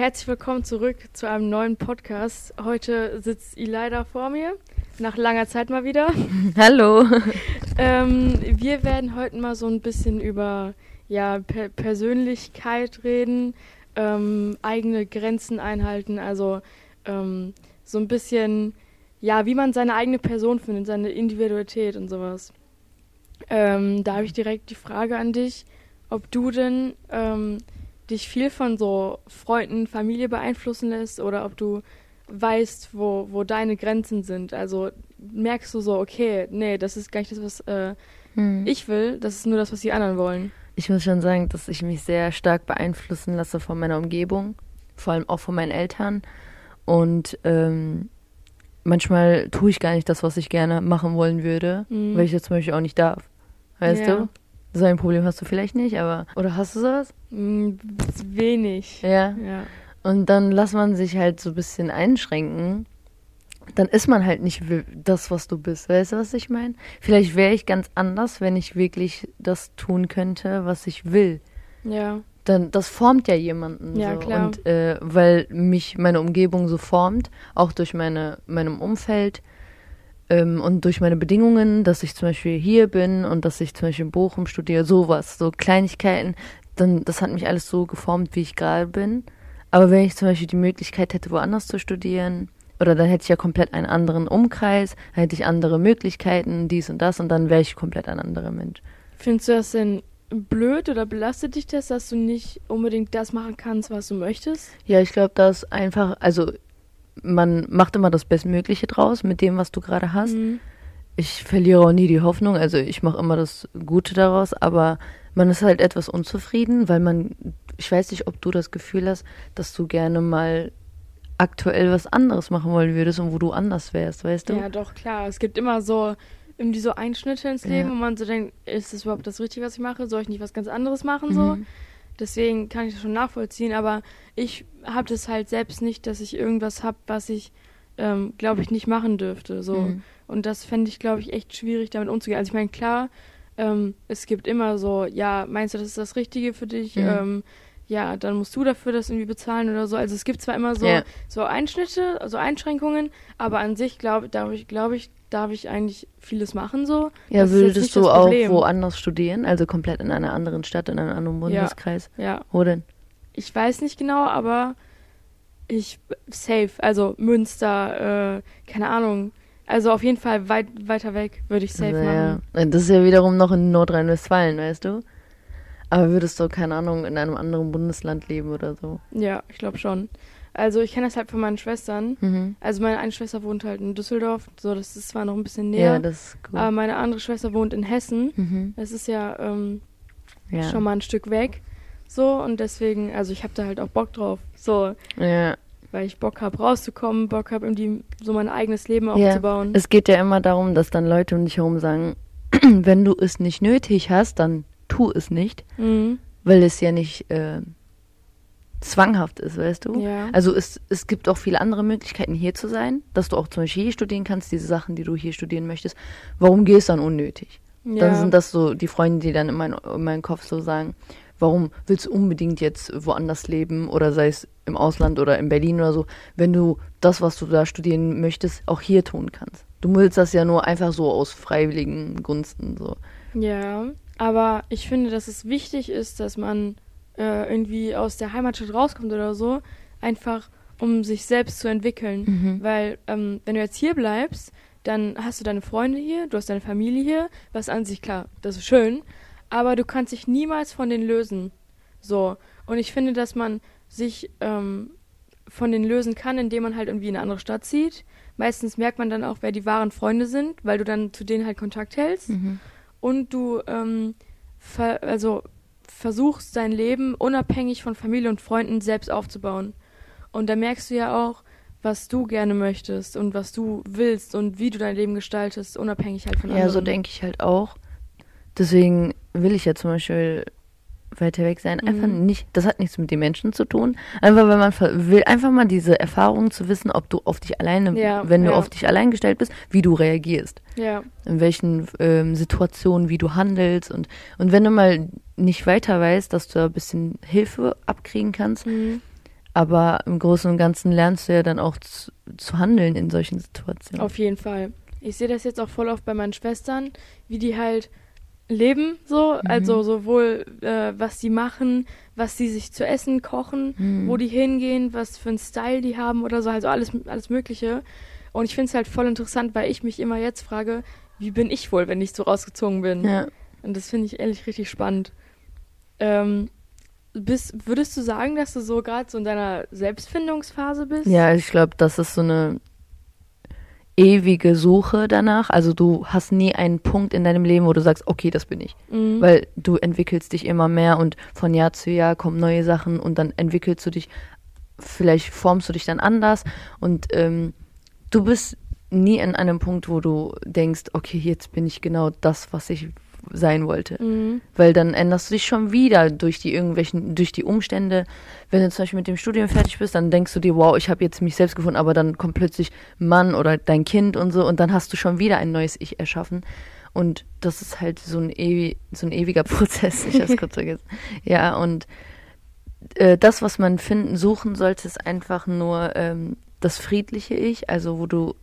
herzlich willkommen zurück zu einem neuen Podcast. Heute sitzt Ilida vor mir, nach langer Zeit mal wieder. Hallo. Ähm, wir werden heute mal so ein bisschen über ja, per Persönlichkeit reden, ähm, eigene Grenzen einhalten, also ähm, so ein bisschen, ja, wie man seine eigene Person findet, seine Individualität und sowas. Ähm, da habe ich direkt die Frage an dich, ob du denn ähm, dich viel von so Freunden, Familie beeinflussen lässt oder ob du weißt, wo, wo deine Grenzen sind. Also merkst du so, okay, nee, das ist gar nicht das, was äh, hm. ich will, das ist nur das, was die anderen wollen. Ich muss schon sagen, dass ich mich sehr stark beeinflussen lasse von meiner Umgebung, vor allem auch von meinen Eltern. Und ähm, manchmal tue ich gar nicht das, was ich gerne machen wollen würde, mhm. weil ich jetzt zum Beispiel auch nicht darf. Weißt ja. du? So ein Problem hast du vielleicht nicht, aber. Oder hast du sowas? Mm, wenig. Ja. ja. Und dann lässt man sich halt so ein bisschen einschränken. Dann ist man halt nicht das, was du bist. Weißt du, was ich meine? Vielleicht wäre ich ganz anders, wenn ich wirklich das tun könnte, was ich will. Ja. Dann, das formt ja jemanden. Ja, so. klar. Und äh, weil mich meine Umgebung so formt, auch durch meine, meinem Umfeld, ähm, und durch meine Bedingungen, dass ich zum Beispiel hier bin und dass ich zum Beispiel in Bochum studiere, sowas, so Kleinigkeiten, dann das hat mich alles so geformt, wie ich gerade bin. Aber wenn ich zum Beispiel die Möglichkeit hätte, woanders zu studieren, oder dann hätte ich ja komplett einen anderen Umkreis, dann hätte ich andere Möglichkeiten, dies und das, und dann wäre ich komplett ein anderer Mensch. Findest du das denn blöd oder belastet dich das, dass du nicht unbedingt das machen kannst, was du möchtest? Ja, ich glaube, dass einfach, also man macht immer das Bestmögliche draus mit dem, was du gerade hast. Mhm. Ich verliere auch nie die Hoffnung, also ich mache immer das Gute daraus, aber man ist halt etwas unzufrieden, weil man, ich weiß nicht, ob du das Gefühl hast, dass du gerne mal aktuell was anderes machen wollen würdest und wo du anders wärst, weißt du? Ja, doch, klar. Es gibt immer so irgendwie so Einschnitte ins Leben, ja. wo man so denkt, ist das überhaupt das Richtige, was ich mache? Soll ich nicht was ganz anderes machen? So. Deswegen kann ich das schon nachvollziehen, aber ich habe das halt selbst nicht, dass ich irgendwas habe, was ich, ähm, glaube ich, nicht machen dürfte. So. Mhm. Und das fände ich, glaube ich, echt schwierig, damit umzugehen. Also ich meine, klar, ähm, es gibt immer so, ja, meinst du, das ist das Richtige für dich? Mhm. Ähm, ja, dann musst du dafür das irgendwie bezahlen oder so. Also es gibt zwar immer so, yeah. so Einschnitte, also Einschränkungen, aber an sich glaube glaub ich, glaube ich, darf ich eigentlich vieles machen so. Ja, das würdest du auch woanders studieren, also komplett in einer anderen Stadt, in einem anderen Bundeskreis? Ja. ja. Wo denn? Ich weiß nicht genau, aber ich safe, also Münster, äh, keine Ahnung. Also auf jeden Fall weit weiter weg würde ich safe naja. machen. Das ist ja wiederum noch in Nordrhein-Westfalen, weißt du? Aber würdest du, keine Ahnung, in einem anderen Bundesland leben oder so? Ja, ich glaube schon. Also ich kenne das halt von meinen Schwestern. Mhm. Also meine eine Schwester wohnt halt in Düsseldorf, so das ist zwar noch ein bisschen näher. Ja, das ist cool. Aber meine andere Schwester wohnt in Hessen. Mhm. Das ist ja, ähm, ja, schon mal ein Stück weg. So und deswegen, also ich habe da halt auch Bock drauf. So. Ja. Weil ich Bock habe rauszukommen, Bock habe irgendwie so mein eigenes Leben aufzubauen. Ja. Es geht ja immer darum, dass dann Leute um dich herum sagen, wenn du es nicht nötig hast, dann tu es nicht, mhm. weil es ja nicht äh, zwanghaft ist, weißt du? Ja. Also es, es gibt auch viele andere Möglichkeiten, hier zu sein, dass du auch zum Beispiel hier studieren kannst, diese Sachen, die du hier studieren möchtest. Warum gehst du dann unnötig? Ja. Dann sind das so die Freunde, die dann in, mein, in meinen Kopf so sagen, warum willst du unbedingt jetzt woanders leben oder sei es im Ausland oder in Berlin oder so, wenn du das, was du da studieren möchtest, auch hier tun kannst. Du willst das ja nur einfach so aus freiwilligen Gunsten so. Ja, aber ich finde, dass es wichtig ist, dass man äh, irgendwie aus der Heimatstadt rauskommt oder so, einfach um sich selbst zu entwickeln. Mhm. Weil ähm, wenn du jetzt hier bleibst, dann hast du deine Freunde hier, du hast deine Familie hier, was an sich klar, das ist schön, aber du kannst dich niemals von denen lösen. So. Und ich finde, dass man sich ähm, von denen lösen kann, indem man halt irgendwie in eine andere Stadt zieht. Meistens merkt man dann auch, wer die wahren Freunde sind, weil du dann zu denen halt Kontakt hältst. Mhm und du ähm, ver also versuchst dein Leben unabhängig von Familie und Freunden selbst aufzubauen. Und da merkst du ja auch, was du gerne möchtest und was du willst und wie du dein Leben gestaltest, unabhängig halt von anderen. Ja, so denke ich halt auch. Deswegen will ich ja zum Beispiel weiter weg sein. Einfach mhm. nicht, das hat nichts mit den Menschen zu tun. Einfach, weil man will einfach mal diese Erfahrung zu wissen, ob du auf dich alleine, ja, wenn ja. du auf dich allein gestellt bist, wie du reagierst. Ja. In welchen ähm, Situationen, wie du handelst und, und wenn du mal nicht weiter weißt, dass du da ein bisschen Hilfe abkriegen kannst, mhm. Aber im Großen und Ganzen lernst du ja dann auch zu, zu handeln in solchen Situationen. Auf jeden Fall. Ich sehe das jetzt auch voll oft bei meinen Schwestern, wie die halt leben, so, mhm. also sowohl äh, was die machen, was sie sich zu essen kochen, mhm. wo die hingehen, was für einen Style die haben oder so, also alles, alles Mögliche. Und ich finde es halt voll interessant, weil ich mich immer jetzt frage, wie bin ich wohl, wenn ich so rausgezogen bin? Ja. Und das finde ich ehrlich richtig spannend. Ähm, bist, würdest du sagen, dass du so gerade so in deiner Selbstfindungsphase bist? Ja, ich glaube, das ist so eine ewige Suche danach. Also du hast nie einen Punkt in deinem Leben, wo du sagst, okay, das bin ich. Mhm. Weil du entwickelst dich immer mehr und von Jahr zu Jahr kommen neue Sachen und dann entwickelst du dich, vielleicht formst du dich dann anders und ähm, du bist nie an einem Punkt, wo du denkst, okay, jetzt bin ich genau das, was ich sein wollte. Mhm. Weil dann änderst du dich schon wieder durch die irgendwelchen, durch die Umstände. Wenn du zum Beispiel mit dem Studium fertig bist, dann denkst du dir, wow, ich habe jetzt mich selbst gefunden, aber dann kommt plötzlich Mann oder dein Kind und so und dann hast du schon wieder ein neues Ich erschaffen. Und das ist halt so ein, ewi so ein ewiger Prozess. Ich hab's kurz vergessen. Ja, und äh, das, was man finden, suchen sollte, ist einfach nur ähm, das friedliche Ich, also wo du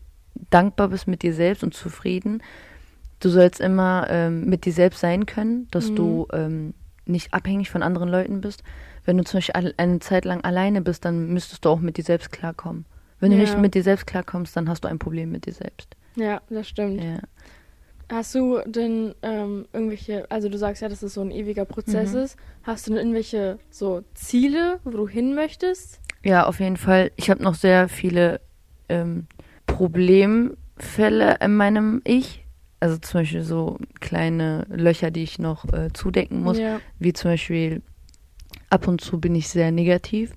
dankbar bist mit dir selbst und zufrieden. Du sollst immer ähm, mit dir selbst sein können, dass mhm. du ähm, nicht abhängig von anderen Leuten bist. Wenn du zum Beispiel eine Zeit lang alleine bist, dann müsstest du auch mit dir selbst klarkommen. Wenn ja. du nicht mit dir selbst klarkommst, dann hast du ein Problem mit dir selbst. Ja, das stimmt. Ja. Hast du denn ähm, irgendwelche, also du sagst ja, dass es so ein ewiger Prozess mhm. ist. Hast du denn irgendwelche so Ziele, wo du hin möchtest? Ja, auf jeden Fall. Ich habe noch sehr viele ähm, Problemfälle in meinem Ich. Also zum Beispiel so kleine Löcher, die ich noch äh, zudecken muss. Ja. Wie zum Beispiel, ab und zu bin ich sehr negativ.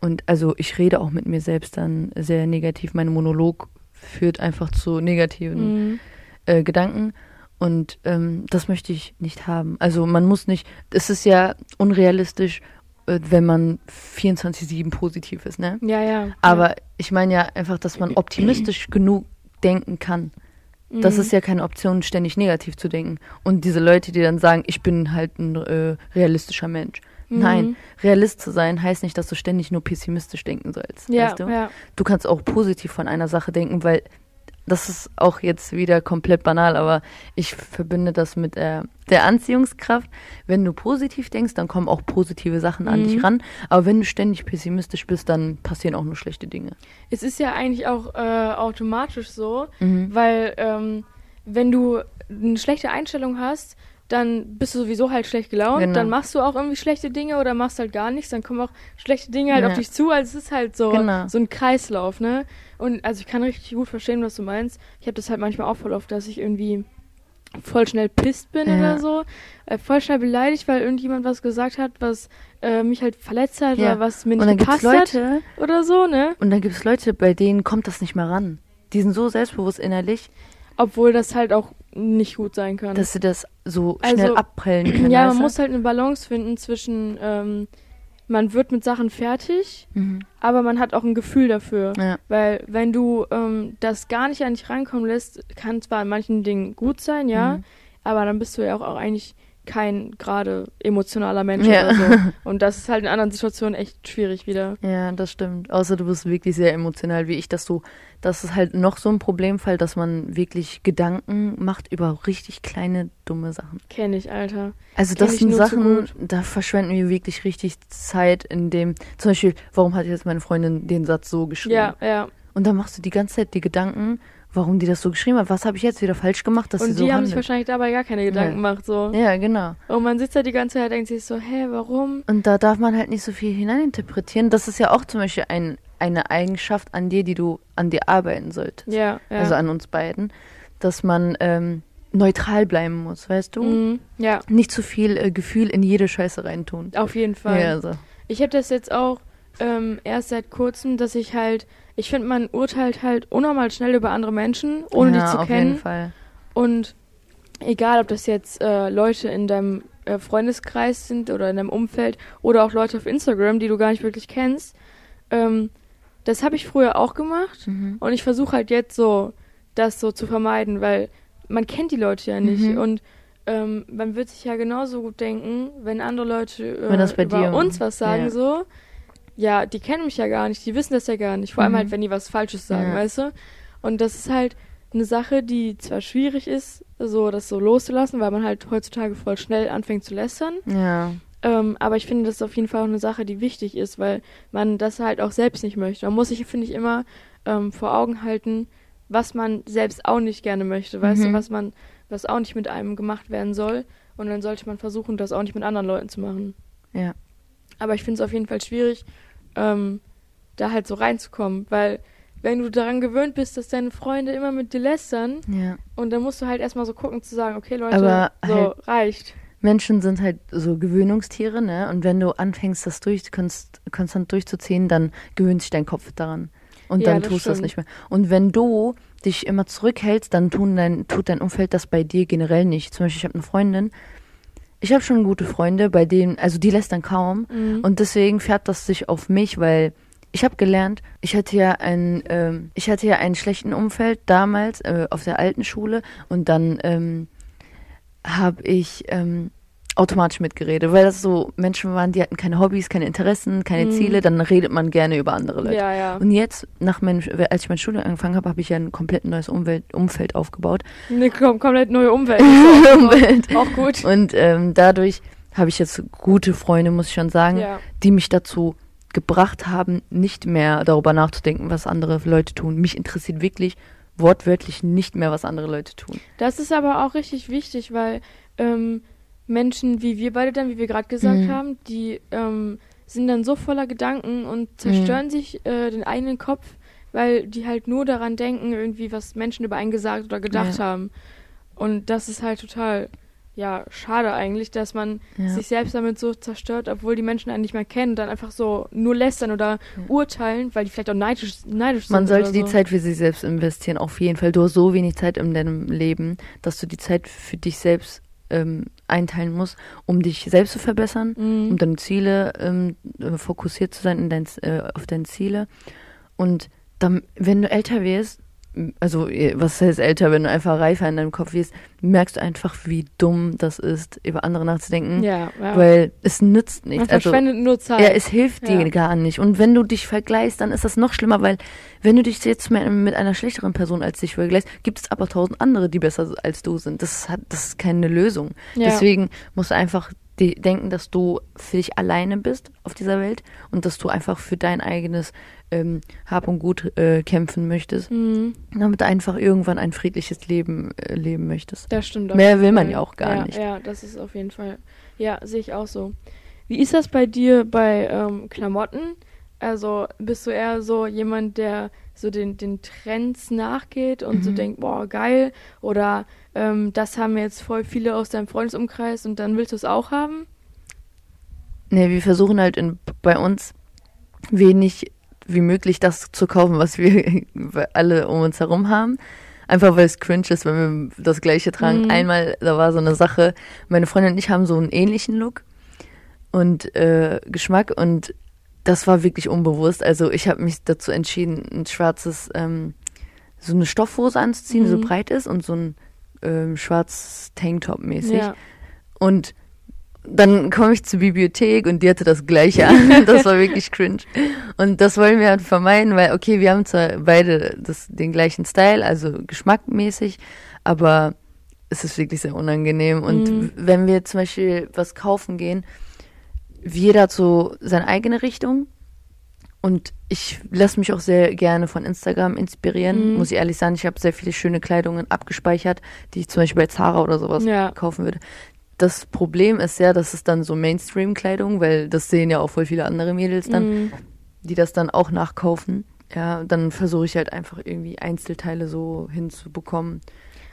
Und also ich rede auch mit mir selbst dann sehr negativ. Mein Monolog führt einfach zu negativen mhm. äh, Gedanken. Und ähm, das möchte ich nicht haben. Also man muss nicht, es ist ja unrealistisch, äh, wenn man 24-7 positiv ist, ne? Ja, ja. Aber ja. ich meine ja einfach, dass man optimistisch genug denken kann. Das mhm. ist ja keine Option, ständig negativ zu denken. Und diese Leute, die dann sagen, ich bin halt ein äh, realistischer Mensch. Mhm. Nein, Realist zu sein heißt nicht, dass du ständig nur pessimistisch denken sollst. Ja, weißt du? ja. du kannst auch positiv von einer Sache denken, weil das ist auch jetzt wieder komplett banal, aber ich verbinde das mit äh, der Anziehungskraft. Wenn du positiv denkst, dann kommen auch positive Sachen an mhm. dich ran. Aber wenn du ständig pessimistisch bist, dann passieren auch nur schlechte Dinge. Es ist ja eigentlich auch äh, automatisch so, mhm. weil ähm, wenn du eine schlechte Einstellung hast, dann bist du sowieso halt schlecht gelaunt, genau. dann machst du auch irgendwie schlechte Dinge oder machst halt gar nichts, dann kommen auch schlechte Dinge halt ja. auf dich zu. Also es ist halt so, genau. so ein Kreislauf, ne? Und also ich kann richtig gut verstehen, was du meinst. Ich habe das halt manchmal auch voll oft, dass ich irgendwie voll schnell pisst bin ja. oder so, äh, voll schnell beleidigt, weil irgendjemand was gesagt hat, was äh, mich halt verletzt hat ja. oder was mir nicht gepasst Leute, hat oder so, ne? Und dann gibt es Leute, bei denen kommt das nicht mehr ran. Die sind so selbstbewusst innerlich. Obwohl das halt auch nicht gut sein kann. Dass sie das so schnell also, abprellen können. Ja, man muss halt eine Balance finden zwischen, ähm, man wird mit Sachen fertig, mhm. aber man hat auch ein Gefühl dafür. Ja. Weil wenn du ähm, das gar nicht an dich reinkommen lässt, kann zwar in manchen Dingen gut sein, ja, mhm. aber dann bist du ja auch, auch eigentlich kein gerade emotionaler Mensch ja. oder so. Und das ist halt in anderen Situationen echt schwierig wieder. Ja, das stimmt. Außer du bist wirklich sehr emotional wie ich, dass du, das ist halt noch so ein Problemfall, dass man wirklich Gedanken macht über richtig kleine, dumme Sachen. Kenn ich, Alter. Also Kenn das sind Sachen, da verschwenden wir wirklich richtig Zeit in dem, zum Beispiel, warum hat jetzt meine Freundin den Satz so geschrieben? Ja, ja. Und dann machst du die ganze Zeit die Gedanken warum die das so geschrieben hat. Was habe ich jetzt wieder falsch gemacht, dass und sie so die haben handelt. sich wahrscheinlich dabei gar keine Gedanken ja. gemacht. So. Ja, genau. Und man sitzt da die ganze Zeit und denkt sich so, hä, warum? Und da darf man halt nicht so viel hineininterpretieren. Das ist ja auch zum Beispiel ein, eine Eigenschaft an dir, die du an dir arbeiten solltest. Ja, ja. Also an uns beiden. Dass man ähm, neutral bleiben muss, weißt du? Mhm, ja. Nicht zu viel äh, Gefühl in jede Scheiße reintun. Auf jeden Fall. Ja, also. Ich habe das jetzt auch ähm, erst seit kurzem, dass ich halt ich finde, man urteilt halt unnormal schnell über andere Menschen, ohne ja, die zu auf kennen. Jeden Fall. Und egal, ob das jetzt äh, Leute in deinem äh, Freundeskreis sind oder in deinem Umfeld oder auch Leute auf Instagram, die du gar nicht wirklich kennst, ähm, das habe ich früher auch gemacht mhm. und ich versuche halt jetzt so, das so zu vermeiden, weil man kennt die Leute ja nicht mhm. und ähm, man wird sich ja genauso gut denken, wenn andere Leute äh, wenn über uns was sagen ja. so, ja, die kennen mich ja gar nicht, die wissen das ja gar nicht. Vor allem Mhm. halt, wenn die was Falsches sagen, Ja. weißt du? Und das ist halt eine Sache, die zwar schwierig ist, so das so loszulassen, weil man halt heutzutage voll schnell anfängt zu lästern. Ja. Ähm, aber ich finde, das ist auf jeden Fall auch eine Sache, die wichtig ist, weil man das halt auch selbst nicht möchte. Man muss sich, finde ich, immer ähm, vor Augen halten, was man selbst auch nicht gerne möchte, weißt du, Mhm. was man, was auch nicht mit einem gemacht werden soll. Und dann sollte man versuchen, das auch nicht mit anderen Leuten zu machen. Ja. Aber ich finde es auf jeden Fall schwierig, ähm, da halt so reinzukommen, weil wenn du daran gewöhnt bist, dass deine Freunde immer mit dir lästern, Ja. und dann musst du halt erstmal so gucken zu sagen, okay Leute, Aber so halt- reicht. Menschen sind halt so Gewöhnungstiere, ne? Und wenn du anfängst, das durch, konst, konstant durchzuziehen, dann gewöhnt sich dein Kopf daran. Und Ja, dann das tust du das nicht mehr. Und wenn du dich immer zurückhältst, dann tun dein, tut dein Umfeld das bei dir generell nicht. Zum Beispiel, ich habe eine Freundin, ich habe schon gute Freunde, bei denen, also die lässt dann kaum. Mhm. Und deswegen färbt das sich auf mich, weil ich habe gelernt, ich hatte ja ein, ähm, ich hatte ja einen schlechten Umfeld damals äh, auf der alten Schule und dann ähm, habe ich ähm, automatisch mitgeredet, weil das so Menschen waren, die hatten keine Hobbys, keine Interessen, keine Mhm. Ziele, dann redet man gerne über andere Leute. ja, ja. Und jetzt, nach meinem, als ich mein Studium angefangen habe, habe ich ja ein komplett neues Umwelt, Umfeld aufgebaut. Eine kom komplett neue Umwelt. Umwelt. Auch gut. Und ähm, dadurch habe ich jetzt gute Freunde, muss ich schon sagen, Ja. die mich dazu gebracht haben, nicht mehr darüber nachzudenken, was andere Leute tun. Mich interessiert wirklich wortwörtlich nicht mehr, was andere Leute tun. Das ist aber auch richtig wichtig, weil ähm, Menschen wie wir beide dann, wie wir gerade gesagt Mhm. haben, die ähm, sind dann so voller Gedanken und zerstören sich äh, den eigenen Kopf, weil die halt nur daran denken, irgendwie, was Menschen über einen gesagt oder gedacht Ja. haben. Und das ist halt total, ja, schade eigentlich, dass man Ja. sich selbst damit so zerstört, obwohl die Menschen einen nicht mehr kennen dann einfach so nur lästern oder urteilen, weil die vielleicht auch neidisch, neidisch Man sind. sollte oder die so. Zeit für sich selbst investieren, auf jeden Fall. Du hast so wenig Zeit in deinem Leben, dass du die Zeit für dich selbst ähm, einteilen musst, um dich selbst zu verbessern, Mhm. um deine Ziele ähm, äh, fokussiert zu sein in dein, äh, auf deine Ziele. Und dann, wenn du älter wirst, also eh, was heißt älter, wenn du einfach reifer in deinem Kopf wirst, merkst du einfach, wie dumm das ist, über andere nachzudenken, Ja, ja. weil es nützt nichts. man Also, verschwendet nur Zeit. ja, es hilft dir Ja. gar nicht. Und wenn du dich vergleichst, dann ist das noch schlimmer, weil wenn du dich jetzt mit, mit einer schlechteren Person als dich vergleichst, gibt es aber tausend andere, die besser als du sind. Das hat, das ist keine Lösung. Ja. Deswegen musst du einfach denken, dass du für dich alleine bist auf dieser Welt und dass du einfach für dein eigenes ähm, Hab und Gut äh, kämpfen möchtest, Mhm. damit du einfach irgendwann ein friedliches Leben äh, leben möchtest. Das stimmt. Mehr will man ja auch gar ja, nicht. Ja, das ist auf jeden Fall. Ja, sehe ich auch so. Wie ist das bei dir bei ähm, Klamotten? Also bist du eher so jemand, der so den, den Trends nachgeht und so Mhm. denkt, boah, geil, oder ähm, das haben jetzt voll viele aus deinem Freundesumkreis und dann willst du es auch haben? Nee, wir versuchen halt in, bei uns wenig wie möglich das zu kaufen, was wir alle um uns herum haben. Einfach weil es cringe ist, wenn wir das gleiche tragen. Mhm. Einmal, da war so eine Sache, meine Freundin und ich haben so einen ähnlichen Look und äh, Geschmack und das war wirklich unbewusst. Also ich habe mich dazu entschieden, ein schwarzes, ähm, so eine Stoffhose anzuziehen, die so Mhm. breit ist und so ein ähm, schwarzes Tanktop mäßig. Ja. Und dann komme ich zur Bibliothek und die hatte das gleiche an. Das war wirklich cringe. Und das wollen wir halt vermeiden, weil, okay, wir haben zwar beide das, den gleichen Style, also geschmackmäßig, aber es ist wirklich sehr unangenehm. Und Mhm. wenn wir zum Beispiel was kaufen gehen, jeder hat so seine eigene Richtung. Und ich lasse mich auch sehr gerne von Instagram inspirieren, Mhm. muss ich ehrlich sagen. Ich habe sehr viele schöne Kleidungen abgespeichert, die ich zum Beispiel bei Zara oder sowas Ja. kaufen würde. Das Problem ist ja, das ist dann so Mainstream-Kleidung, weil das sehen ja auch voll viele andere Mädels dann, Mhm. die das dann auch nachkaufen. Ja, dann versuche ich halt einfach irgendwie Einzelteile so hinzubekommen.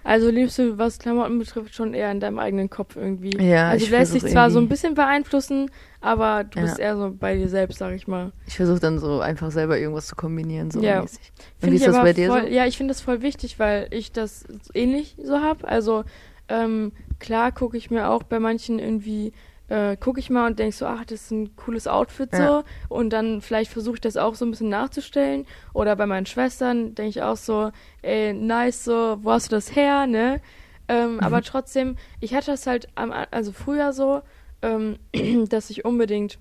Also liebst du, was Klamotten betrifft, schon eher in deinem eigenen Kopf irgendwie. Ja, also ich du lässt dich zwar so ein bisschen beeinflussen, aber du Ja. bist eher so bei dir selbst, sag ich mal. Ich versuche dann so einfach selber irgendwas zu kombinieren, so Ja. mäßig. Und wie ist ich das bei dir voll, so? Ja, ich finde das voll wichtig, weil ich das ähnlich so habe. Also ähm, klar gucke ich mir auch bei manchen irgendwie, äh, gucke ich mal und denke so, ach, das ist ein cooles Outfit so. Ja. Und dann vielleicht versuche ich das auch so ein bisschen nachzustellen. Oder bei meinen Schwestern denke ich auch so, ey, nice, so, wo hast du das her, ne? Ähm, Mhm. Aber trotzdem, ich hatte das halt am, also früher so, ähm, dass ich unbedingt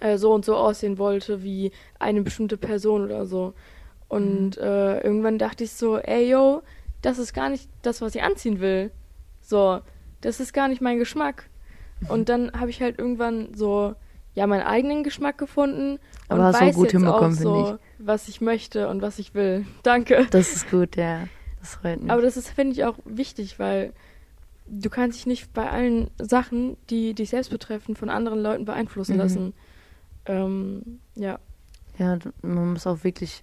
äh, so und so aussehen wollte wie eine bestimmte Person oder so. Und mhm. äh, irgendwann dachte ich so, ey yo, das ist gar nicht das, was ich anziehen will. So, das ist gar nicht mein Geschmack. Mhm. Und dann habe ich halt irgendwann so, ja, meinen eigenen Geschmack gefunden Aber und weiß gut jetzt auch so, ich. was ich möchte und was ich will. Danke. Das ist gut, ja. Das freut mich. Aber das ist, finde ich, auch wichtig, weil du kannst dich nicht bei allen Sachen, die dich selbst betreffen, von anderen Leuten beeinflussen mhm. lassen. Ähm, ja. Ja, man muss auch wirklich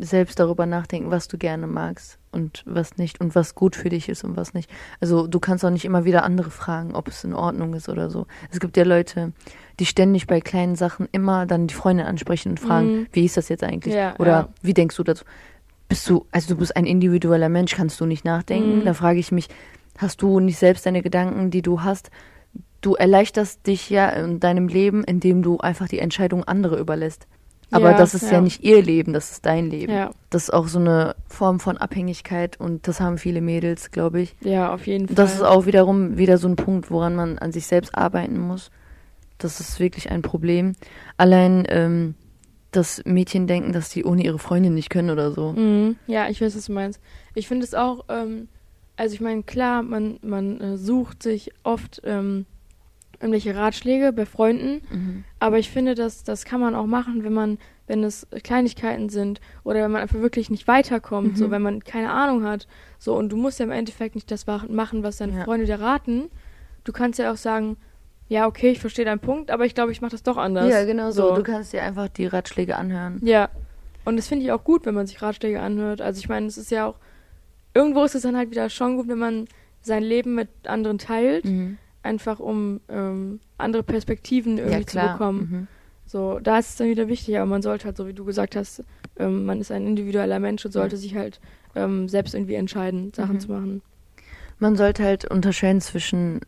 selbst darüber nachdenken, was du gerne magst und was nicht und was gut für dich ist und was nicht. Also du kannst auch nicht immer wieder andere fragen, ob es in Ordnung ist oder so. Es gibt ja Leute, die ständig bei kleinen Sachen immer dann die Freundin ansprechen und fragen, mhm. wie ist das jetzt eigentlich? Ja, oder ja. wie denkst du dazu? Bist du, also du bist ein individueller Mensch, kannst du nicht nachdenken? Mhm. Da frage ich mich, hast du nicht selbst deine Gedanken, die du hast? Du erleichterst dich ja in deinem Leben, indem du einfach die Entscheidung andere überlässt. Aber ja, das ist ja. ja. nicht ihr Leben, das ist dein Leben. Ja. Das ist auch so eine Form von Abhängigkeit und das haben viele Mädels, glaube ich. Ja, auf jeden Fall. Das ist auch wiederum wieder so ein Punkt, woran man an sich selbst arbeiten muss. Das ist wirklich ein Problem. Allein, ähm, dass Mädchen denken, dass die ohne ihre Freundin nicht können oder so. Mhm. Ja, ich weiß, was du meinst. Ich finde es auch, ähm, also ich meine, klar, man, man äh, sucht sich oft ähm, irgendwelche Ratschläge bei Freunden. Mhm. Aber ich finde, dass das kann man auch machen, wenn man, wenn es Kleinigkeiten sind oder wenn man einfach wirklich nicht weiterkommt, mhm. so wenn man keine Ahnung hat. So, und du musst ja im Endeffekt nicht das machen, was deine ja. Freunde dir raten. Du kannst ja auch sagen, ja, okay, ich verstehe deinen Punkt, aber ich glaube, ich mache das doch anders. Ja, genau so. so. Du kannst dir einfach die Ratschläge anhören. Ja. Und das finde ich auch gut, wenn man sich Ratschläge anhört. Also ich meine, es ist ja auch, irgendwo ist es dann halt wieder schon gut, wenn man sein Leben mit anderen teilt. Mhm einfach um ähm, andere Perspektiven irgendwie ja, zu bekommen. Mhm. So, da ist es dann wieder wichtig, aber man sollte halt, so wie du gesagt hast, ähm, man ist ein individueller Mensch und sollte ja. sich halt ähm, selbst irgendwie entscheiden, Sachen mhm. zu machen. Man sollte halt unterscheiden zwischen,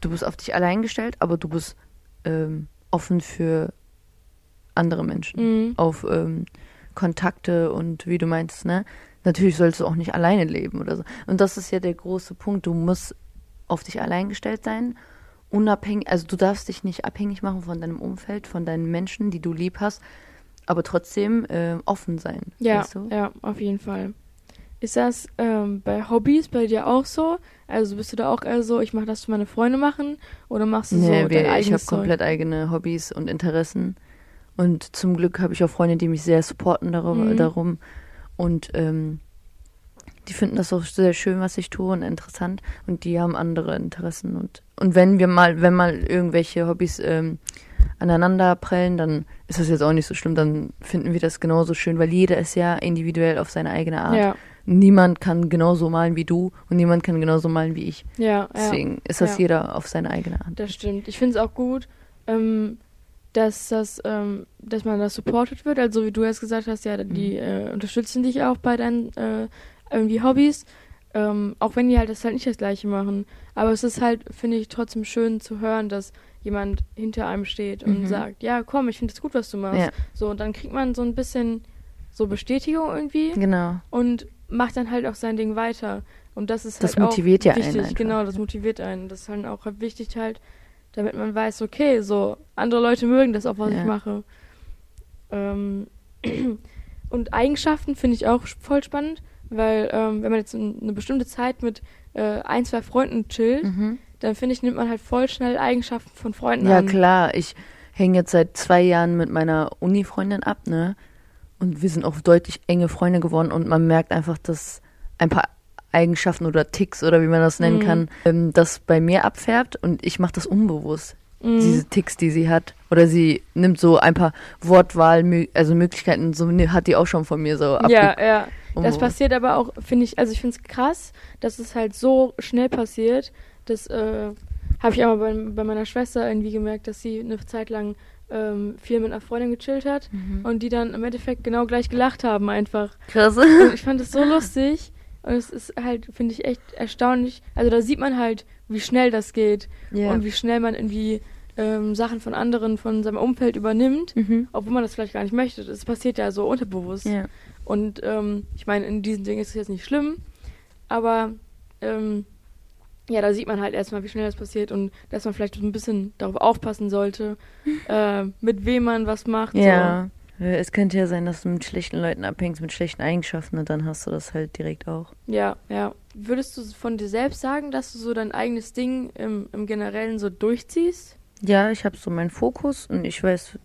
du bist auf dich allein gestellt, aber du bist ähm, offen für andere Menschen, mhm. auf ähm, Kontakte und wie du meinst, ne? Natürlich sollst du auch nicht alleine leben oder so. Und das ist ja der große Punkt. Du musst auf dich allein gestellt sein. Unabhängig, also du darfst dich nicht abhängig machen von deinem Umfeld, von deinen Menschen, die du lieb hast, aber trotzdem äh, offen sein. Ja, weißt du? ja, auf jeden Fall. Ist das ähm, bei Hobbys bei dir auch so? Also bist du da auch eher so, ich mache das für meine Freunde machen oder machst du nee, so dein wir, eigenes Ich habe komplett eigene Hobbys und Interessen und zum Glück habe ich auch Freunde, die mich sehr supporten darum. Mhm. darum. Und ähm, die finden das auch sehr schön, was ich tue und interessant und die haben andere Interessen und und wenn wir mal, wenn mal irgendwelche Hobbys ähm, aneinander prellen, dann ist das jetzt auch nicht so schlimm, dann finden wir das genauso schön, weil jeder ist ja individuell auf seine eigene Art. Ja. Niemand kann genauso malen wie du und niemand kann genauso malen wie ich. Ja. Deswegen ja, ist das ja. jeder auf seine eigene Art. Das stimmt. Ich finde es auch gut, ähm, dass das, ähm, dass man das supported wird. Also wie du jetzt gesagt hast, ja, die mhm. äh, unterstützen dich auch bei deinen äh, irgendwie Hobbys, ähm, auch wenn die halt das halt nicht das gleiche machen. Aber es ist halt, finde ich, trotzdem schön zu hören, dass jemand hinter einem steht und mhm. sagt, ja, komm, ich finde es gut, was du machst. Ja. So, und dann kriegt man so ein bisschen so Bestätigung irgendwie. Genau. Und macht dann halt auch sein Ding weiter. Und das ist das halt motiviert auch ja wichtig. Einen genau, das motiviert einen. Das ist halt auch wichtig halt, damit man weiß, okay, so, andere Leute mögen das auch, was ja. ich mache. Ähm, und Eigenschaften finde ich auch voll spannend. Weil ähm, wenn man jetzt eine bestimmte Zeit mit äh, ein, zwei Freunden chillt, mhm. dann finde ich, nimmt man halt voll schnell Eigenschaften von Freunden ja, an. Ja, klar. Ich hänge jetzt seit zwei Jahren mit meiner Uni-Freundin ab, ne? Und wir sind auch deutlich enge Freunde geworden und man merkt einfach, dass ein paar Eigenschaften oder Ticks oder wie man das nennen mhm. kann, ähm, das bei mir abfärbt und ich mache das unbewusst. Mhm. Diese Ticks, die sie hat. Oder sie nimmt so ein paar Wortwahl, also Möglichkeiten, so hat die auch schon von mir so abge Ja, ja. Das oh. passiert aber auch, finde ich, also ich finde es krass, dass es halt so schnell passiert. Das äh, habe ich auch mal bei, bei, meiner Schwester irgendwie gemerkt, dass sie eine Zeit lang ähm, viel mit einer Freundin gechillt hat mhm. und die dann im Endeffekt genau gleich gelacht haben einfach. Krass. Und ich fand es so lustig und es ist halt, finde ich, echt erstaunlich. Also da sieht man halt, wie schnell das geht yeah. und wie schnell man irgendwie ähm, Sachen von anderen, von seinem Umfeld übernimmt, mhm. obwohl man das vielleicht gar nicht möchte. Das passiert ja so unterbewusst. Yeah. Und ähm, ich meine, in diesen Dingen ist es jetzt nicht schlimm, aber ähm, ja, da sieht man halt erstmal, wie schnell das passiert und dass man vielleicht ein bisschen darauf aufpassen sollte, äh, mit wem man was macht. Ja. So. Es könnte ja sein, dass du mit schlechten Leuten abhängst, mit schlechten Eigenschaften und dann hast du das halt direkt auch. Ja, ja. Würdest du von dir selbst sagen, dass du so dein eigenes Ding im, im Generellen so durchziehst? Ja, ich habe so meinen Fokus und ich weiß,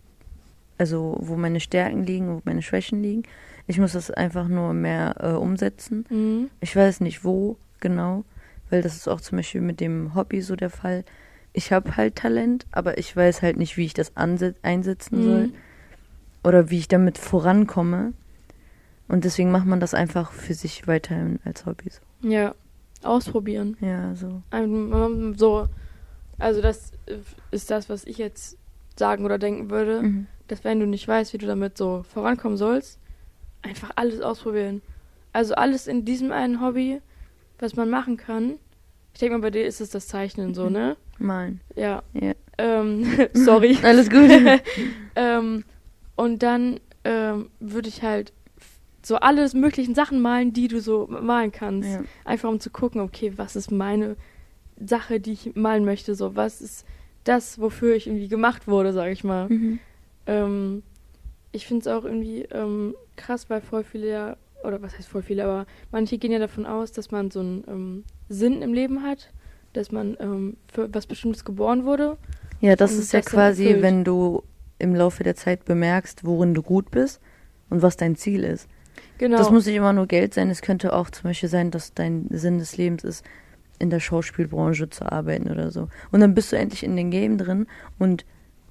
also wo meine Stärken liegen, wo meine Schwächen liegen. Ich muss das einfach nur mehr äh, umsetzen. Mhm. Ich weiß nicht wo genau weil das ist auch zum Beispiel mit dem Hobby so der Fall. Ich habe halt Talent, aber ich weiß halt nicht, wie ich das einsetzen mhm. soll oder wie ich damit vorankomme. Und deswegen macht man das einfach für sich weiterhin als Hobby so. Ja, ausprobieren. Ja, so. So, also das ist das, was ich jetzt sagen oder denken würde, mhm. dass wenn du nicht weißt, wie du damit so vorankommen sollst, einfach alles ausprobieren. Also alles in diesem einen Hobby was man machen kann. Ich denke mal, bei dir ist es das Zeichnen so, ne? Malen. Ja. ja. Ähm, sorry. Alles gut. ähm, und dann ähm, würde ich halt so alle möglichen Sachen malen, die du so malen kannst. Ja. Einfach um zu gucken, okay, was ist meine Sache, die ich malen möchte, so was ist das, wofür ich irgendwie gemacht wurde, sag ich mal. Mhm. Ähm, ich finde es auch irgendwie ähm, krass, weil voll viele ja oder was heißt voll viele, aber manche gehen ja davon aus, dass man so einen ähm, Sinn im Leben hat, dass man ähm, für was Bestimmtes geboren wurde. Ja, das ist ja quasi, wenn du im Laufe der Zeit bemerkst, worin du gut bist und was dein Ziel ist. Genau. Das muss nicht immer nur Geld sein, es könnte auch zum Beispiel sein, dass dein Sinn des Lebens ist, in der Schauspielbranche zu arbeiten oder so. Und dann bist du endlich in den Game drin und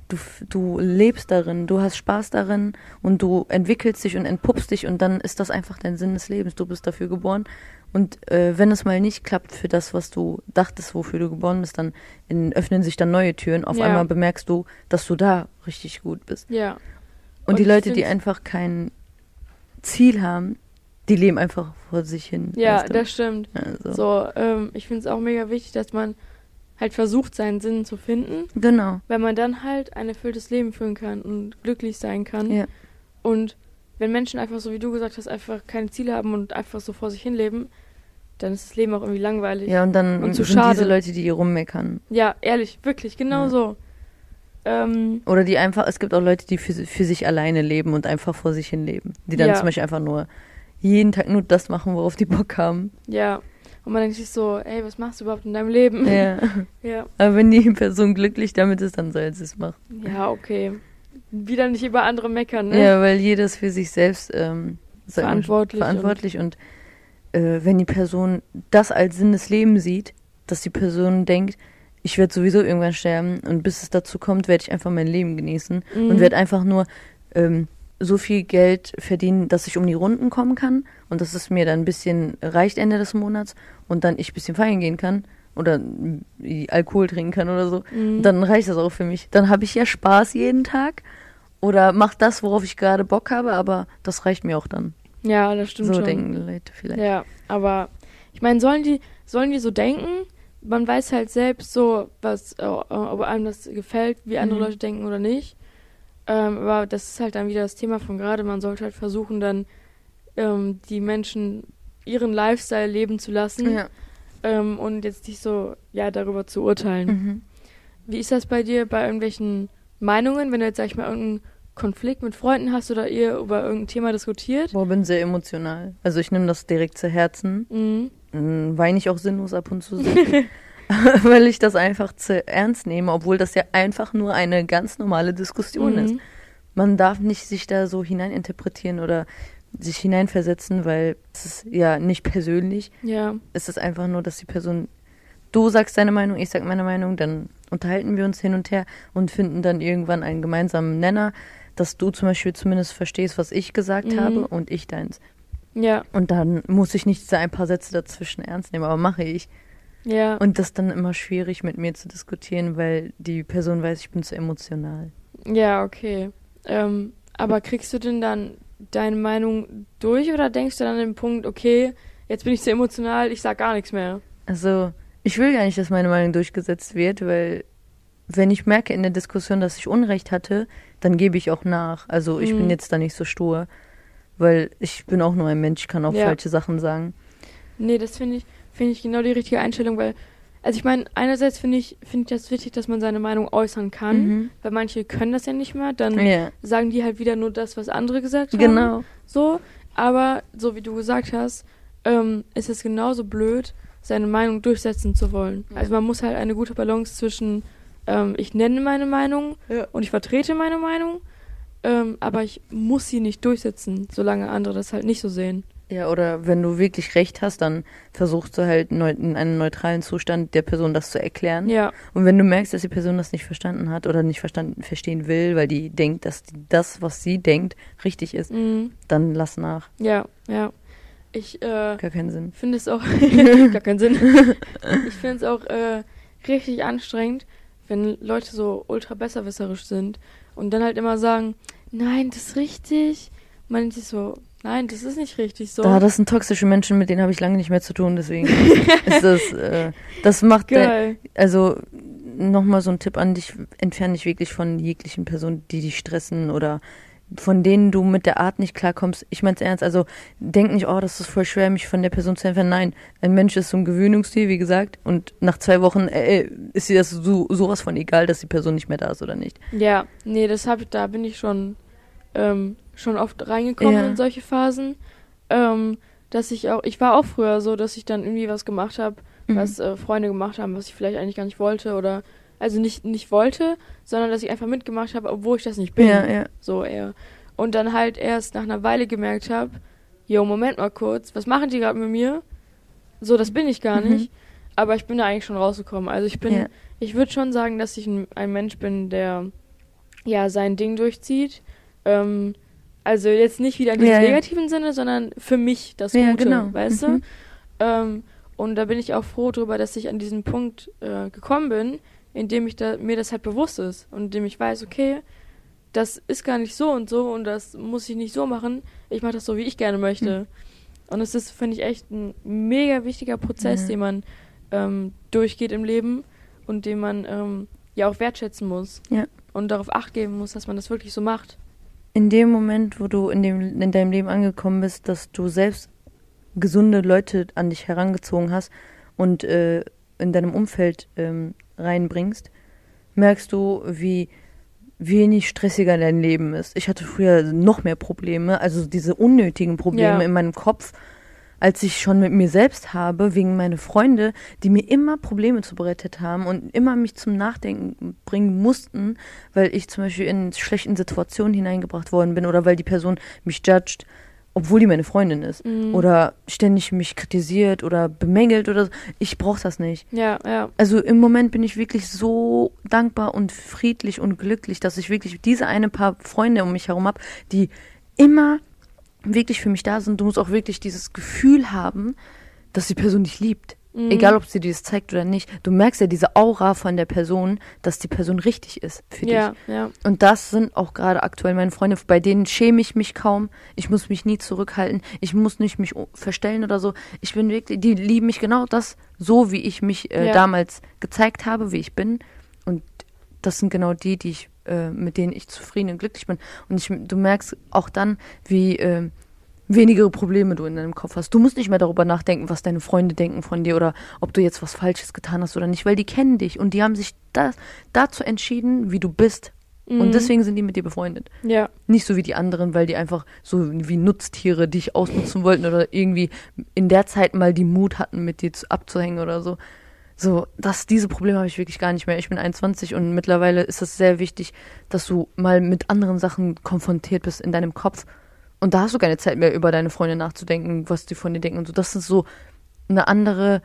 du, du lebst darin, du hast Spaß darin und du entwickelst dich und entpuppst dich und dann ist das einfach dein Sinn des Lebens. Du bist dafür geboren. Und äh, wenn es mal nicht klappt für das, was du dachtest, wofür du geboren bist, dann in, öffnen sich dann neue Türen. Auf ja. einmal bemerkst du, dass du da richtig gut bist. Ja. Und, und die Leute, die einfach kein Ziel haben, die leben einfach vor sich hin. Ja, das stimmt. Also. So, ähm, ich finde es auch mega wichtig, dass man halt versucht, seinen Sinn zu finden. Genau. Weil man dann halt ein erfülltes Leben führen kann und glücklich sein kann. Ja. Und wenn Menschen einfach, so wie du gesagt hast, einfach keine Ziele haben und einfach so vor sich hin leben, dann ist das Leben auch irgendwie langweilig. Ja, und dann und zu sind schade. diese Leute, die hier rummeckern. Ja, ehrlich, wirklich, genau ja. so. Ähm, Oder die einfach, es gibt auch Leute, die für, für sich alleine leben und einfach vor sich hin leben. Die dann ja. zum Beispiel einfach nur jeden Tag nur das machen, worauf die Bock haben. Ja, und man denkt sich so, ey, was machst du überhaupt in deinem Leben? Ja. ja. Aber wenn die Person glücklich damit ist, dann soll sie es machen. Ja, okay. Wieder nicht über andere meckern, ne? Ja, weil jeder ist für sich selbst ähm, verantwortlich. verantwortlich und, und äh, wenn die Person das als Sinn des Lebens sieht, dass die Person denkt, ich werde sowieso irgendwann sterben und bis es dazu kommt, werde ich einfach mein Leben genießen mhm. und werde einfach nur ähm, so viel Geld verdienen, dass ich um die Runden kommen kann und dass es mir dann ein bisschen reicht Ende des Monats und dann ich ein bisschen feiern gehen kann oder Alkohol trinken kann oder so, mhm. dann reicht das auch für mich. Dann habe ich ja Spaß jeden Tag oder mach das, worauf ich gerade Bock habe, aber das reicht mir auch dann. Ja, das stimmt so schon. So denken Leute vielleicht. Ja, aber ich meine, sollen die, sollen die so denken? Man weiß halt selbst so, was, äh, ob einem das gefällt, wie andere mhm. Leute denken oder nicht. Ähm, aber das ist halt dann wieder das Thema von gerade. Man sollte halt versuchen, dann ähm, die Menschen ihren Lifestyle leben zu lassen ja. ähm, und jetzt nicht so ja darüber zu urteilen. Mhm. Wie ist das bei dir bei irgendwelchen Meinungen, wenn du jetzt sag ich mal irgendeinen Konflikt mit Freunden hast oder ihr über irgendein Thema diskutiert? Boah, bin sehr emotional. Also ich nehme das direkt zu Herzen. Mhm. Hm, weine ich auch sinnlos ab und zu. weil ich das einfach zu ernst nehme, obwohl das ja einfach nur eine ganz normale Diskussion mhm. ist. Man darf nicht sich da so hineininterpretieren oder sich hineinversetzen, weil es ist ja nicht persönlich. Ja. Es ist einfach nur, dass die Person, du sagst deine Meinung, ich sag meine Meinung, dann unterhalten wir uns hin und her und finden dann irgendwann einen gemeinsamen Nenner, dass du zum Beispiel zumindest verstehst, was ich gesagt mhm. habe und ich deins. Ja. Und dann muss ich nicht ein paar Sätze dazwischen ernst nehmen, aber mache ich. Ja. Und das dann immer schwierig mit mir zu diskutieren, weil die Person weiß, ich bin zu emotional. Ja, okay. Ähm, aber kriegst du denn dann deine Meinung durch oder denkst du dann an den Punkt, okay, jetzt bin ich zu emotional, ich sag gar nichts mehr? Also, ich will gar nicht, dass meine Meinung durchgesetzt wird, weil wenn ich merke in der Diskussion, dass ich Unrecht hatte, dann gebe ich auch nach. Also ich mhm. bin jetzt da nicht so stur, weil ich bin auch nur ein Mensch, ich kann auch ja. falsche Sachen sagen. Nee, das finde ich, finde ich genau die richtige Einstellung, weil Also ich meine, einerseits finde ich, finde ich das wichtig, dass man seine Meinung äußern kann, mhm. weil manche können das ja nicht mehr. Dann ja. sagen die halt wieder nur das, was andere gesagt haben. Genau. So, aber so wie du gesagt hast, ähm, ist es genauso blöd, seine Meinung durchsetzen zu wollen. Ja. Also man muss halt eine gute Balance zwischen ähm, ich nenne meine Meinung ja. und ich vertrete meine Meinung, ähm, aber ich muss sie nicht durchsetzen, solange andere das halt nicht so sehen. Ja, oder wenn du wirklich recht hast, dann versuchst du halt neu, in einem neutralen Zustand der Person das zu erklären. Ja. Und wenn du merkst, dass die Person das nicht verstanden hat oder nicht verstanden, verstehen will, weil die denkt, dass die, das, was sie denkt, richtig ist, mhm. dann lass nach. Ja, ja. Ich äh, gar keinen Sinn. Finde es auch gar keinen Sinn. ich finde es auch äh, richtig anstrengend, wenn Leute so ultra besserwisserisch sind und dann halt immer sagen, nein, das ist richtig. Man sich so, nein, das ist nicht richtig so. Da, das sind toxische Menschen, mit denen habe ich lange nicht mehr zu tun, deswegen ist das, äh, das macht, Geil. Der, also nochmal so ein Tipp an dich, entferne dich wirklich von jeglichen Personen, die dich stressen oder von denen du mit der Art nicht klarkommst. Ich mein's ernst, also denk nicht, oh, das ist voll schwer, mich von der Person zu entfernen. Nein, ein Mensch ist so ein Gewöhnungstier, wie gesagt, und nach zwei Wochen äh, ist dir das so, sowas von egal, dass die Person nicht mehr da ist oder nicht. Ja, nee, das hab ich, da bin ich schon, ähm, schon oft reingekommen ja. in solche Phasen. Ähm, dass ich auch, ich war auch früher so, dass ich dann irgendwie was gemacht habe, mhm. was äh, Freunde gemacht haben, was ich vielleicht eigentlich gar nicht wollte oder also nicht, nicht wollte, sondern dass ich einfach mitgemacht habe, obwohl ich das nicht bin. Ja, ja. So eher. Und dann halt erst nach einer Weile gemerkt habe, jo, Moment mal kurz, was machen die gerade mit mir? So, das bin ich gar mhm. nicht. Aber ich bin da eigentlich schon rausgekommen. Also ich bin, ja. ich würde schon sagen, dass ich ein, ein, Mensch bin, der ja sein Ding durchzieht. Ähm, also jetzt nicht wieder in dem ja, negativen Sinne, sondern für mich das Gute, genau. weißt mhm. du? Ähm, und da bin ich auch froh darüber, dass ich an diesen Punkt äh, gekommen bin, indem ich da, mir das halt bewusst ist und indem ich weiß, okay, das ist gar nicht so und so und das muss ich nicht so machen. Ich mache das so, wie ich gerne möchte. Mhm. Und es ist, finde ich, echt ein mega wichtiger Prozess, mhm. den man ähm, durchgeht im Leben und den man ähm, ja auch wertschätzen muss. Ja. Und darauf acht geben muss, dass man das wirklich so macht. In dem Moment, wo du in, dem, in deinem Leben angekommen bist, dass du selbst gesunde Leute an dich herangezogen hast und äh, in deinem Umfeld ähm, reinbringst, merkst du, wie wenig stressiger dein Leben ist. Ich hatte früher noch mehr Probleme, also diese unnötigen Probleme ja. in meinem Kopf, als ich schon mit mir selbst habe, wegen meiner Freunde, die mir immer Probleme zubereitet haben und immer mich zum Nachdenken bringen mussten, weil ich zum Beispiel in schlechten Situationen hineingebracht worden bin oder weil die Person mich judged obwohl die meine Freundin ist. Mhm. Oder ständig mich kritisiert oder bemängelt oder so. Ich brauche das nicht. Ja, ja. Also im Moment bin ich wirklich so dankbar und friedlich und glücklich, dass ich wirklich diese eine paar Freunde um mich herum habe, die immer wirklich für mich da sind. Du musst auch wirklich dieses Gefühl haben, dass die Person dich liebt. Mhm. Egal, ob sie dir das zeigt oder nicht. Du merkst ja diese Aura von der Person, dass die Person richtig ist für ja, dich. Ja. Und das sind auch gerade aktuell meine Freunde, bei denen schäme ich mich kaum. Ich muss mich nie zurückhalten. Ich muss nicht mich verstellen oder so. Ich bin wirklich, die lieben mich genau das, so wie ich mich äh, ja. damals gezeigt habe, wie ich bin. Und das sind genau die, die ich, äh, mit denen ich zufrieden und glücklich bin. Und ich, du merkst auch dann, wie, äh, weniger Probleme du in deinem Kopf hast. Du musst nicht mehr darüber nachdenken, was deine Freunde denken von dir oder ob du jetzt was Falsches getan hast oder nicht, weil die kennen dich und die haben sich das, dazu entschieden, wie du bist. Mhm. Und deswegen sind die mit dir befreundet. Ja. Nicht so wie die anderen, weil die einfach so wie Nutztiere dich ausnutzen wollten oder irgendwie in der Zeit mal die Mut hatten, mit dir abzuhängen oder so. So, das, diese Probleme habe ich wirklich gar nicht mehr. Ich bin 21 und mittlerweile ist es sehr wichtig, dass du mal mit anderen Sachen konfrontiert bist in deinem Kopf und da hast du keine Zeit mehr, über deine Freunde nachzudenken, was die von dir denken und so. Das ist so eine andere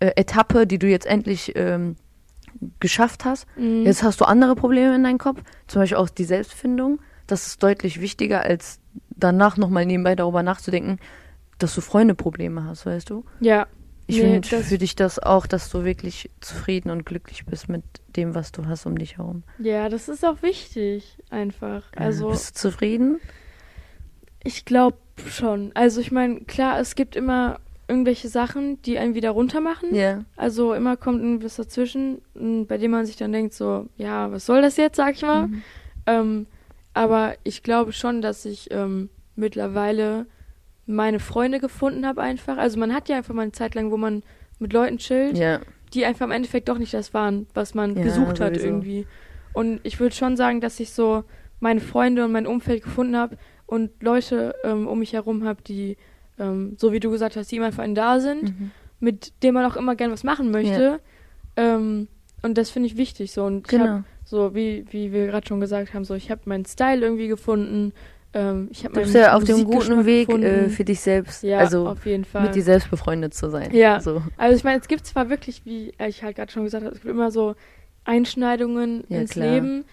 äh, Etappe, die du jetzt endlich ähm, geschafft hast. Mhm. Jetzt hast du andere Probleme in deinem Kopf, zum Beispiel auch die Selbstfindung. Das ist deutlich wichtiger, als danach nochmal nebenbei darüber nachzudenken, dass du Freundeprobleme hast, weißt du? Ja. Ich nee, finde für dich das auch, dass du wirklich zufrieden und glücklich bist mit dem, was du hast um dich herum. Ja, das ist auch wichtig, einfach. Also, bist du zufrieden? Ich glaube schon. Also ich meine, klar, es gibt immer irgendwelche Sachen, die einen wieder runter machen. Ja. Yeah. Also immer kommt irgendwas dazwischen, bei dem man sich dann denkt so, ja, was soll das jetzt, sag ich mal. Mhm. Ähm, aber ich glaube schon, dass ich ähm, mittlerweile meine Freunde gefunden habe einfach. Also man hat ja einfach mal eine Zeit lang, wo man mit Leuten chillt. Ja. die einfach im Endeffekt doch nicht das waren, was man Ja, gesucht hat sowieso. irgendwie. Und ich würde schon sagen, dass ich so meine Freunde und mein Umfeld gefunden habe und Leute ähm, um mich herum habe, die, ähm, so wie du gesagt hast, die immer für einen da sind, Mhm. mit denen man auch immer gern was machen möchte. Ähm, und das finde ich wichtig so. Und ich hab, Genau. so wie, wie wir gerade schon gesagt haben, so ich habe meinen Style irgendwie gefunden. Ähm, ich habe Du bist ja auf dem guten Weg, äh, für dich selbst, ja, also auf jeden Fall. mit dir selbst befreundet zu sein. Ja. So. Also ich meine, es gibt zwar wirklich, wie ich halt gerade schon gesagt habe, es gibt immer so Einschneidungen Ja, ins klar. Leben,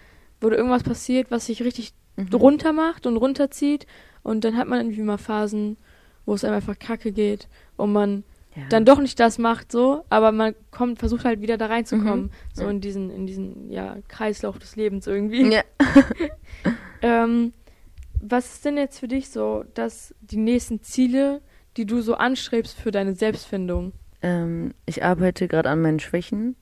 wo irgendwas passiert, was sich richtig Mhm. runter macht und runterzieht. Und dann hat man irgendwie mal Phasen, wo es einem einfach kacke geht und man Ja. dann doch nicht das macht so, aber man kommt, versucht halt wieder da reinzukommen. Mhm. So Ja. in diesen, in diesen, ja, Kreislauf des Lebens irgendwie. ja. Ähm, was ist denn jetzt für dich so, dass die nächsten Ziele, die du so anstrebst für deine Selbstfindung? Ähm, ich arbeite gerade an meinen Schwächen,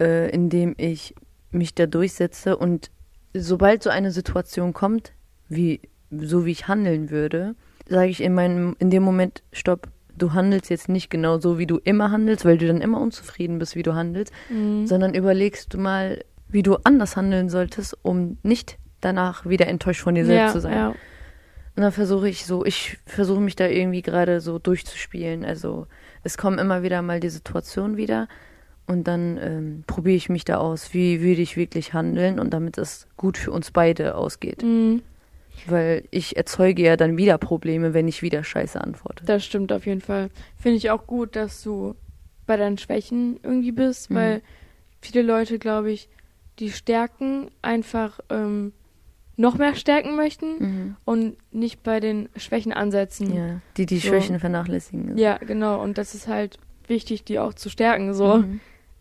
äh, indem ich mich da durchsetze und sobald so eine Situation kommt, wie so wie ich handeln würde, sage ich in meinem in dem Moment Stopp. Du handelst jetzt nicht genau so, wie du immer handelst, weil du dann immer unzufrieden bist, wie du handelst, Mhm. sondern überlegst du mal, wie du anders handeln solltest, um nicht danach wieder enttäuscht von dir selbst ja, zu sein. Ja. Und dann versuche ich so, ich versuche mich da irgendwie gerade so durchzuspielen. Also es kommen immer wieder mal die Situationen wieder und dann ähm, probiere ich mich da aus, wie würde ich wirklich handeln und damit es gut für uns beide ausgeht. Mhm. Weil ich erzeuge ja dann wieder Probleme, wenn ich wieder scheiße antworte. Das stimmt auf jeden Fall. Finde ich auch gut, dass du bei deinen Schwächen irgendwie bist, Mhm. weil viele Leute, glaube ich, die Stärken einfach ähm, noch mehr stärken möchten Mhm. und nicht bei den Schwächen ansetzen. Ja, die die So. Schwächen vernachlässigen. Ja, genau. Und das ist halt wichtig, die auch zu stärken. So. Mhm.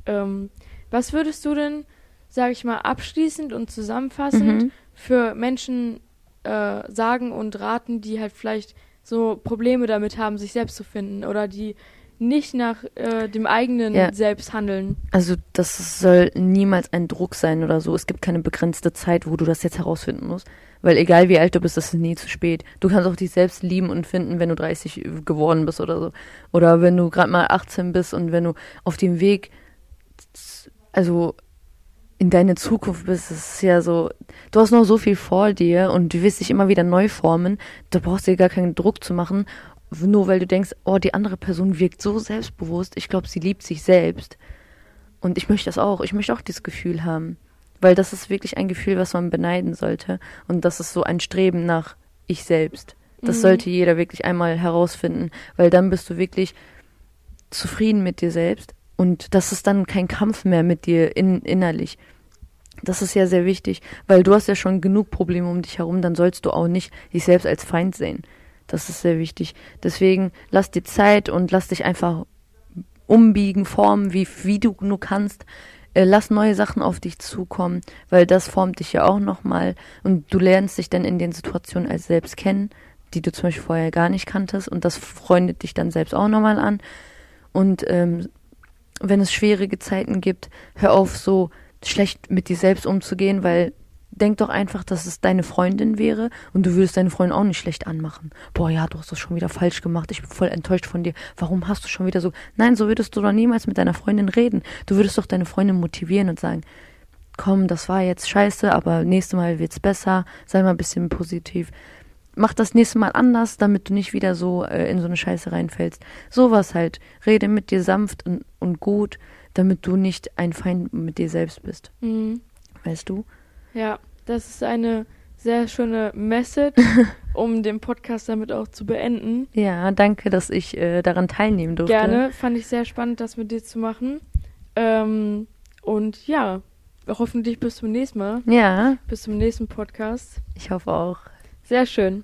Ähm, was würdest du denn, sage ich mal, abschließend und zusammenfassend Mhm. für Menschen äh, sagen und raten, die halt vielleicht so Probleme damit haben, sich selbst zu finden oder die nicht nach äh, dem eigenen Ja. Selbst handeln? Also das soll niemals ein Druck sein oder so. Es gibt keine begrenzte Zeit, wo du das jetzt herausfinden musst. Weil egal wie alt du bist, das ist nie zu spät. Du kannst auch dich selbst lieben und finden, wenn du 30 geworden bist oder so. Oder wenn du gerade mal 18 bist und wenn du auf dem Weg, also in deine Zukunft bist, das ist ja so, du hast noch so viel vor dir und du wirst dich immer wieder neu formen. Da brauchst du dir gar keinen Druck zu machen, nur weil du denkst, oh, die andere Person wirkt so selbstbewusst. Ich glaube, sie liebt sich selbst. Und ich möchte das auch. Ich möchte auch dieses Gefühl haben. Weil das ist wirklich ein Gefühl, was man beneiden sollte. Und das ist so ein Streben nach ich selbst. Das Mhm. sollte jeder wirklich einmal herausfinden. Weil dann bist du wirklich zufrieden mit dir selbst. Und das ist dann kein Kampf mehr mit dir in, innerlich. Das ist ja sehr wichtig, weil du hast ja schon genug Probleme um dich herum, dann sollst du auch nicht dich selbst als Feind sehen. Das ist sehr wichtig. Deswegen lass dir Zeit und lass dich einfach umbiegen, formen, wie, wie du nur kannst. Äh, lass neue Sachen auf dich zukommen, weil das formt dich ja auch nochmal. Und du lernst dich dann in den Situationen als selbst kennen, die du zum Beispiel vorher gar nicht kanntest. Und das freundet dich dann selbst auch nochmal an. Und ähm, wenn es schwierige Zeiten gibt, hör auf, so schlecht mit dir selbst umzugehen, weil denk doch einfach, dass es deine Freundin wäre und du würdest deine Freundin auch nicht schlecht anmachen. Boah, ja, du hast das schon wieder falsch gemacht. Ich bin voll enttäuscht von dir. Warum hast du schon wieder so? Nein, so würdest du doch niemals mit deiner Freundin reden. Du würdest doch deine Freundin motivieren und sagen, komm, das war jetzt scheiße, aber nächstes Mal wird's besser. Sei mal ein bisschen positiv. Mach das nächste Mal anders, damit du nicht wieder so äh, in so eine Scheiße reinfällst. Sowas halt. Rede mit dir sanft und, und gut, damit du nicht ein Feind mit dir selbst bist. Mhm. Weißt du? Ja, das ist eine sehr schöne Message, um den Podcast damit auch zu beenden. Ja, danke, dass ich äh, daran teilnehmen durfte. Gerne, fand ich sehr spannend, das mit dir zu machen. Ähm, und ja, hoffentlich bis zum nächsten Mal, Ja, bis zum nächsten Podcast. ich hoffe auch. Sehr schön.